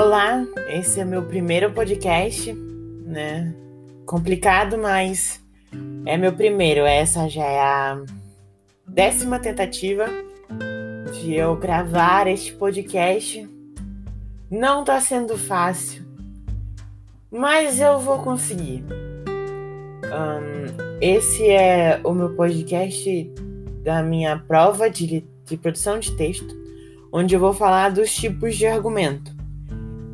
Olá, esse é meu primeiro podcast, né? Complicado, mas é meu primeiro. Essa já é a décima tentativa de eu gravar este podcast. Não tá sendo fácil, mas eu vou conseguir. Um, esse é o meu podcast da minha prova de, de produção de texto, onde eu vou falar dos tipos de argumento.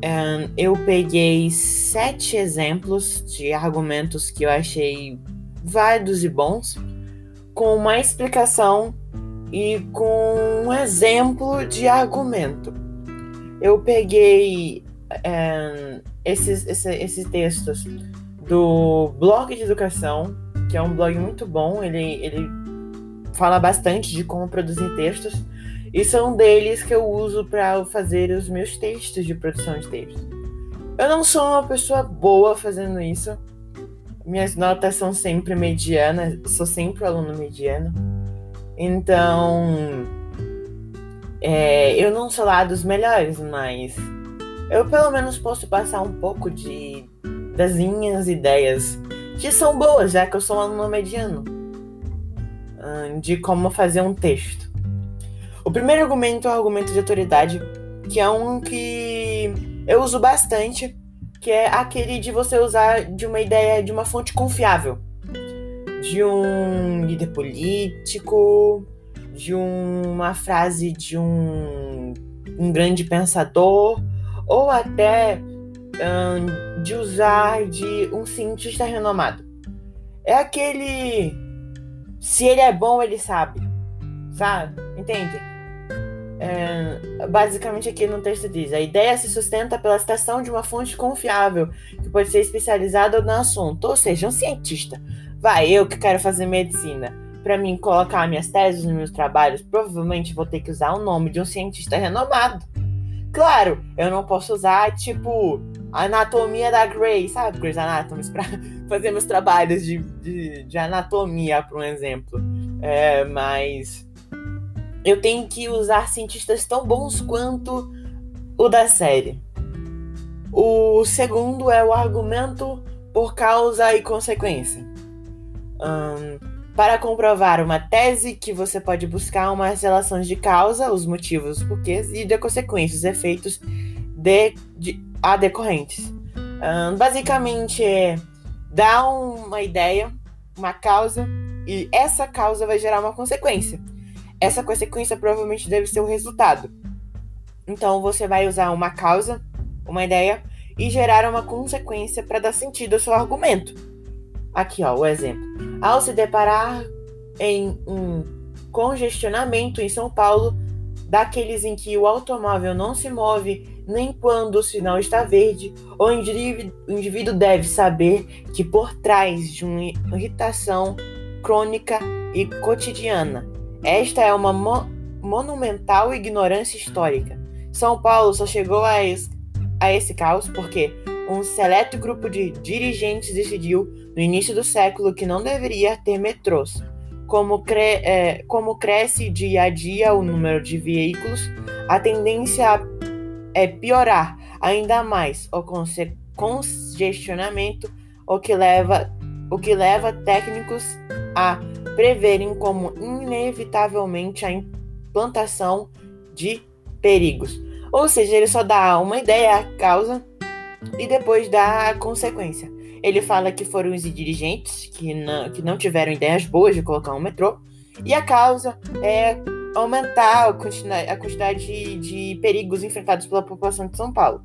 Um, eu peguei sete exemplos de argumentos que eu achei válidos e bons, com uma explicação e com um exemplo de argumento. Eu peguei um, esses, esses, textos do blog de educação, que é um blog muito bom, ele, ele fala bastante de como produzir textos. E são deles que eu uso para fazer os meus textos de produção de texto. Eu não sou uma pessoa boa fazendo isso. Minhas notas são sempre medianas, sou sempre aluno mediano. Então, é, eu não sou lá dos melhores, mas eu pelo menos posso passar um pouco de das minhas ideias, que são boas, já que eu sou um aluno mediano, de como fazer um texto. Primeiro argumento é o argumento de autoridade, que é um que eu uso bastante, que é aquele de você usar de uma ideia de uma fonte confiável, de um líder político, de uma frase de um, um grande pensador, ou até de usar de um cientista renomado. É aquele. Se ele é bom, ele sabe. Sabe? Entende? É, basicamente aqui no texto diz: a ideia se sustenta pela citação de uma fonte confiável, que pode ser especializada no assunto, ou seja, um cientista. Vai, eu que quero fazer medicina. Para mim colocar minhas teses nos meus trabalhos, provavelmente vou ter que usar o nome de um cientista renomado. Claro, eu não posso usar, tipo, anatomia da Grey, sabe? Grey's Anatomy, para fazer meus trabalhos de, de, de anatomia, por um exemplo. É, mas eu tenho que usar cientistas tão bons quanto o da série. O segundo é o argumento por causa e consequência. Um, para comprovar uma tese que você pode buscar umas relações de causa, os motivos, os porquês e de consequências, os efeitos de, de, a decorrentes. Um, basicamente é dar uma ideia, uma causa, e essa causa vai gerar uma consequência. Essa consequência provavelmente deve ser o resultado. Então você vai usar uma causa, uma ideia e gerar uma consequência para dar sentido ao seu argumento. Aqui, ó, o exemplo. Ao se deparar em um congestionamento em São Paulo, daqueles em que o automóvel não se move nem quando o sinal está verde, o indivíduo, deve saber que por trás de uma irritação crônica e cotidiana esta é uma mo monumental ignorância histórica. São Paulo só chegou a, es a esse caos porque um seleto grupo de dirigentes decidiu, no início do século, que não deveria ter metrôs. Como, cre é, como cresce dia a dia o número de veículos, a tendência é piorar ainda mais o congestionamento, o que leva, o que leva técnicos a preverem como inevitavelmente a implantação de perigos. Ou seja, ele só dá uma ideia, a causa, e depois dá a consequência. Ele fala que foram os dirigentes que não, que não tiveram ideias boas de colocar um metrô, e a causa é aumentar a quantidade, a quantidade de, de perigos enfrentados pela população de São Paulo.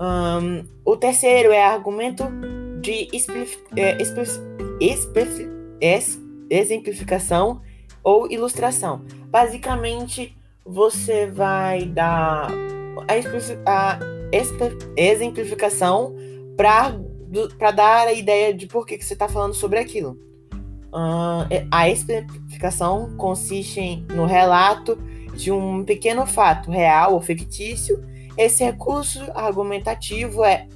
Um, o terceiro é argumento de é, exemplificação ou ilustração. Basicamente, você vai dar a, exemplificação para dar a ideia de por que, que você está falando sobre aquilo. Uh, a exemplificação consiste no relato de um pequeno fato real ou fictício. Esse recurso argumentativo é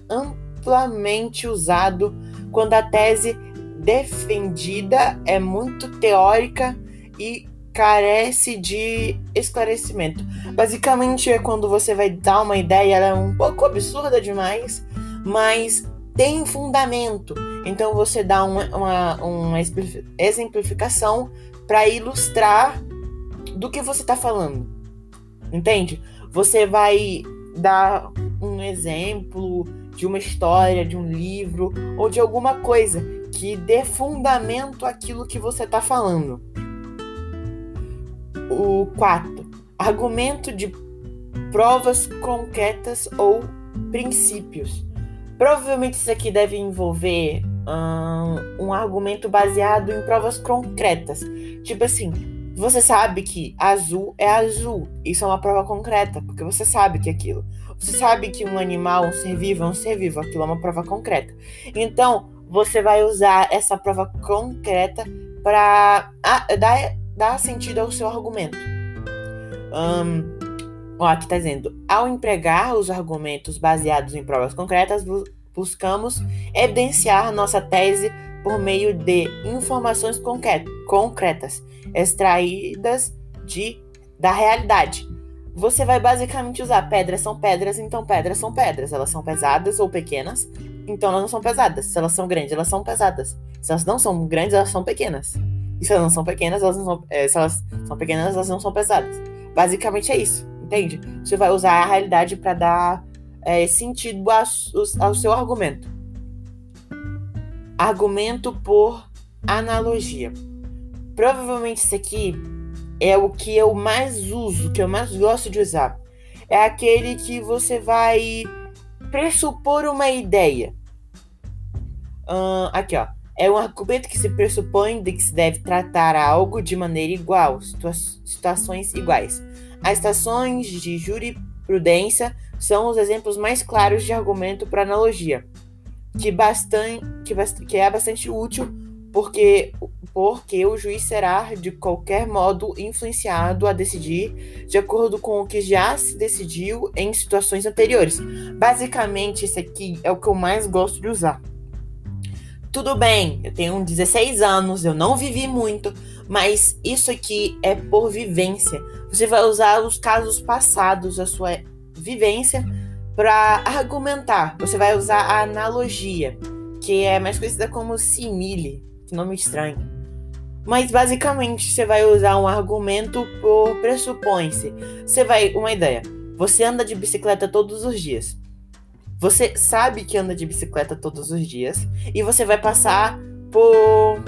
amplamente usado quando a tese defendida é muito teórica e carece de esclarecimento. Basicamente é quando você vai dar uma ideia, ela é um pouco absurda demais, mas tem fundamento. Então você dá uma, uma, uma exemplificação para ilustrar do que você está falando. Entende? Você vai dar um exemplo de uma história, de um livro ou de alguma coisa que dê fundamento àquilo que você está falando. O quarto, argumento de provas concretas ou princípios. Provavelmente isso aqui deve envolver um, um argumento baseado em provas concretas. Tipo assim, você sabe que azul é azul. Isso é uma prova concreta, porque você sabe que é aquilo. Você sabe que um animal, um ser vivo, é um ser vivo. Aquilo é uma prova concreta. Então, você vai usar essa prova concreta para dar, dar sentido ao seu argumento. Um, ó, aqui está dizendo: ao empregar os argumentos baseados em provas concretas, buscamos evidenciar nossa tese por meio de informações concretas, extraídas de, da realidade. Você vai basicamente usar pedras são pedras, então pedras são pedras. Elas são pesadas ou pequenas, então elas não são pesadas. Se elas são grandes, elas são pesadas. Se elas não são grandes, elas são pequenas. E se elas não são pequenas, elas não são, é, se elas são pequenas, elas não são pesadas. Basicamente é isso, entende? Você vai usar a realidade para dar é, sentido ao, ao seu argumento. Argumento por analogia. Provavelmente isso aqui é o que eu mais uso, que eu mais gosto de usar. É aquele que você vai pressupor uma ideia. Aqui, ó. É um argumento que se pressupõe de que se deve tratar algo de maneira igual, situa situações iguais. As estações de jurisprudência são os exemplos mais claros de argumento para analogia, que, bastante, que, que é bastante útil porque, porque o juiz será, de qualquer modo, influenciado a decidir de acordo com o que já se decidiu em situações anteriores. Basicamente, esse aqui é o que eu mais gosto de usar. Tudo bem, eu tenho 16 anos, eu não vivi muito, mas isso aqui é por vivência. Você vai usar os casos passados, a sua vivência, para argumentar. Você vai usar a analogia, que é mais conhecida como simile. Que nome estranho. Mas basicamente você vai usar um argumento por pressupõe-se. Você vai. Uma ideia. Você anda de bicicleta todos os dias. Você sabe que anda de bicicleta todos os dias. E você vai passar por.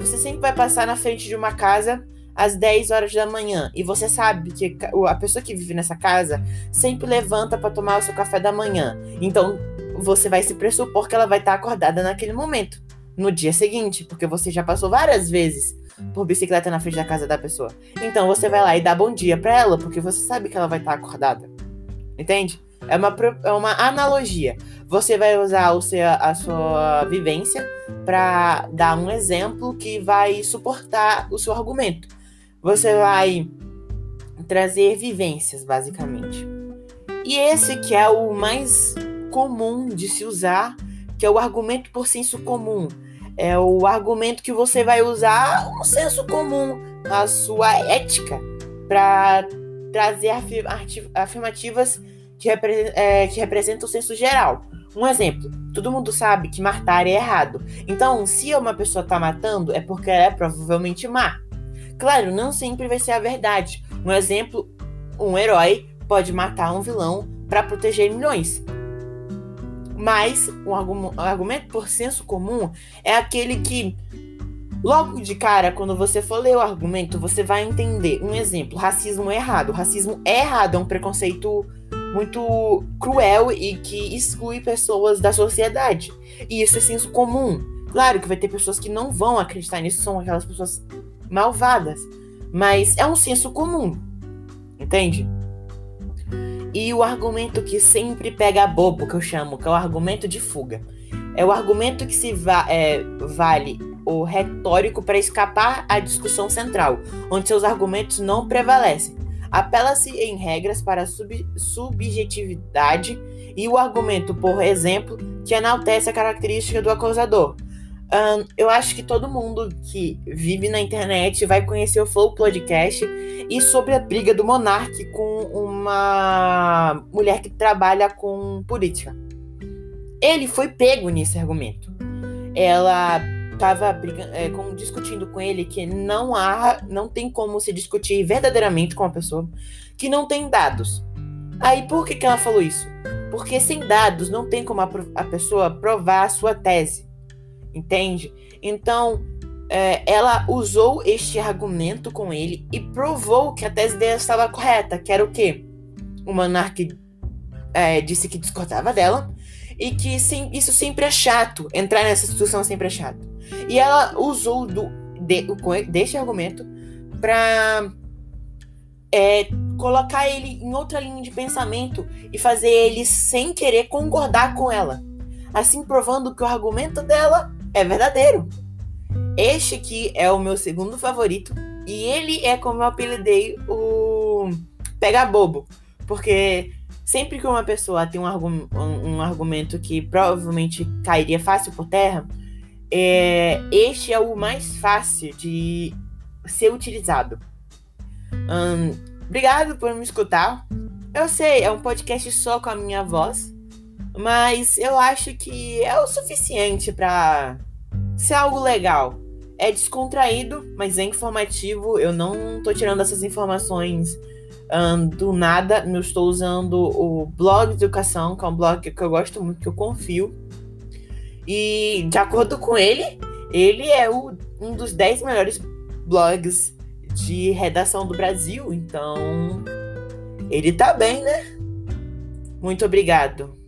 Você sempre vai passar na frente de uma casa às 10 horas da manhã. E você sabe que a pessoa que vive nessa casa sempre levanta para tomar o seu café da manhã. Então você vai se pressupor que ela vai estar acordada naquele momento no dia seguinte, porque você já passou várias vezes por bicicleta na frente da casa da pessoa. Então você vai lá e dá bom dia para ela, porque você sabe que ela vai estar tá acordada. Entende? É uma, é uma analogia. Você vai usar o seu, a sua vivência para dar um exemplo que vai suportar o seu argumento. Você vai trazer vivências, basicamente. E esse que é o mais comum de se usar, que é o argumento por senso comum é o argumento que você vai usar no senso comum, na sua ética, para trazer afirmativas que, repre é, que representam o senso geral. Um exemplo: todo mundo sabe que matar é errado. Então, se uma pessoa está matando, é porque ela é provavelmente má. Claro, não sempre vai ser a verdade. Um exemplo: um herói pode matar um vilão para proteger milhões. Mas o argumento por senso comum é aquele que, logo de cara, quando você for ler o argumento, você vai entender. Um exemplo: racismo é errado. racismo é errado, é um preconceito muito cruel e que exclui pessoas da sociedade. E isso é senso comum. Claro que vai ter pessoas que não vão acreditar nisso, são aquelas pessoas malvadas. Mas é um senso comum. Entende? E o argumento que sempre pega bobo, que eu chamo, que é o argumento de fuga. É o argumento que se va é, vale o retórico para escapar à discussão central, onde seus argumentos não prevalecem. Apela-se em regras para sub subjetividade e o argumento, por exemplo, que enaltece a característica do acusador. Um, eu acho que todo mundo que vive na internet vai conhecer o Flow Podcast e sobre a briga do Monark com uma mulher que trabalha com política. Ele foi pego nesse argumento. Ela estava é, discutindo com ele que não há, não tem como se discutir verdadeiramente com uma pessoa que não tem dados. Aí por que, que ela falou isso? Porque sem dados não tem como a, a pessoa provar a sua tese entende? Então, é, ela usou este argumento com ele e provou que a tese dele estava correta, que era o quê? O monarca é, disse que discordava dela e que sim, isso sempre é chato, entrar nessa situação sempre é chato. E ela usou do, de, deste argumento para é, colocar ele em outra linha de pensamento e fazer ele sem querer concordar com ela. Assim provando que o argumento dela é verdadeiro. Este aqui é o meu segundo favorito e ele é como eu apelidei o Pega Bobo, porque sempre que uma pessoa tem um, argum um argumento que provavelmente cairia fácil por terra, é, este é o mais fácil de ser utilizado. Hum, obrigado por me escutar. Eu sei, é um podcast só com a minha voz, mas eu acho que é o suficiente para ser algo legal. É descontraído, mas é informativo. Eu não tô tirando essas informações um, do nada. Eu estou usando o blog de educação, que é um blog que eu gosto muito, que eu confio. E de acordo com ele, ele é o, um dos 10 melhores blogs de redação do Brasil. Então, ele tá bem, né? Muito obrigado.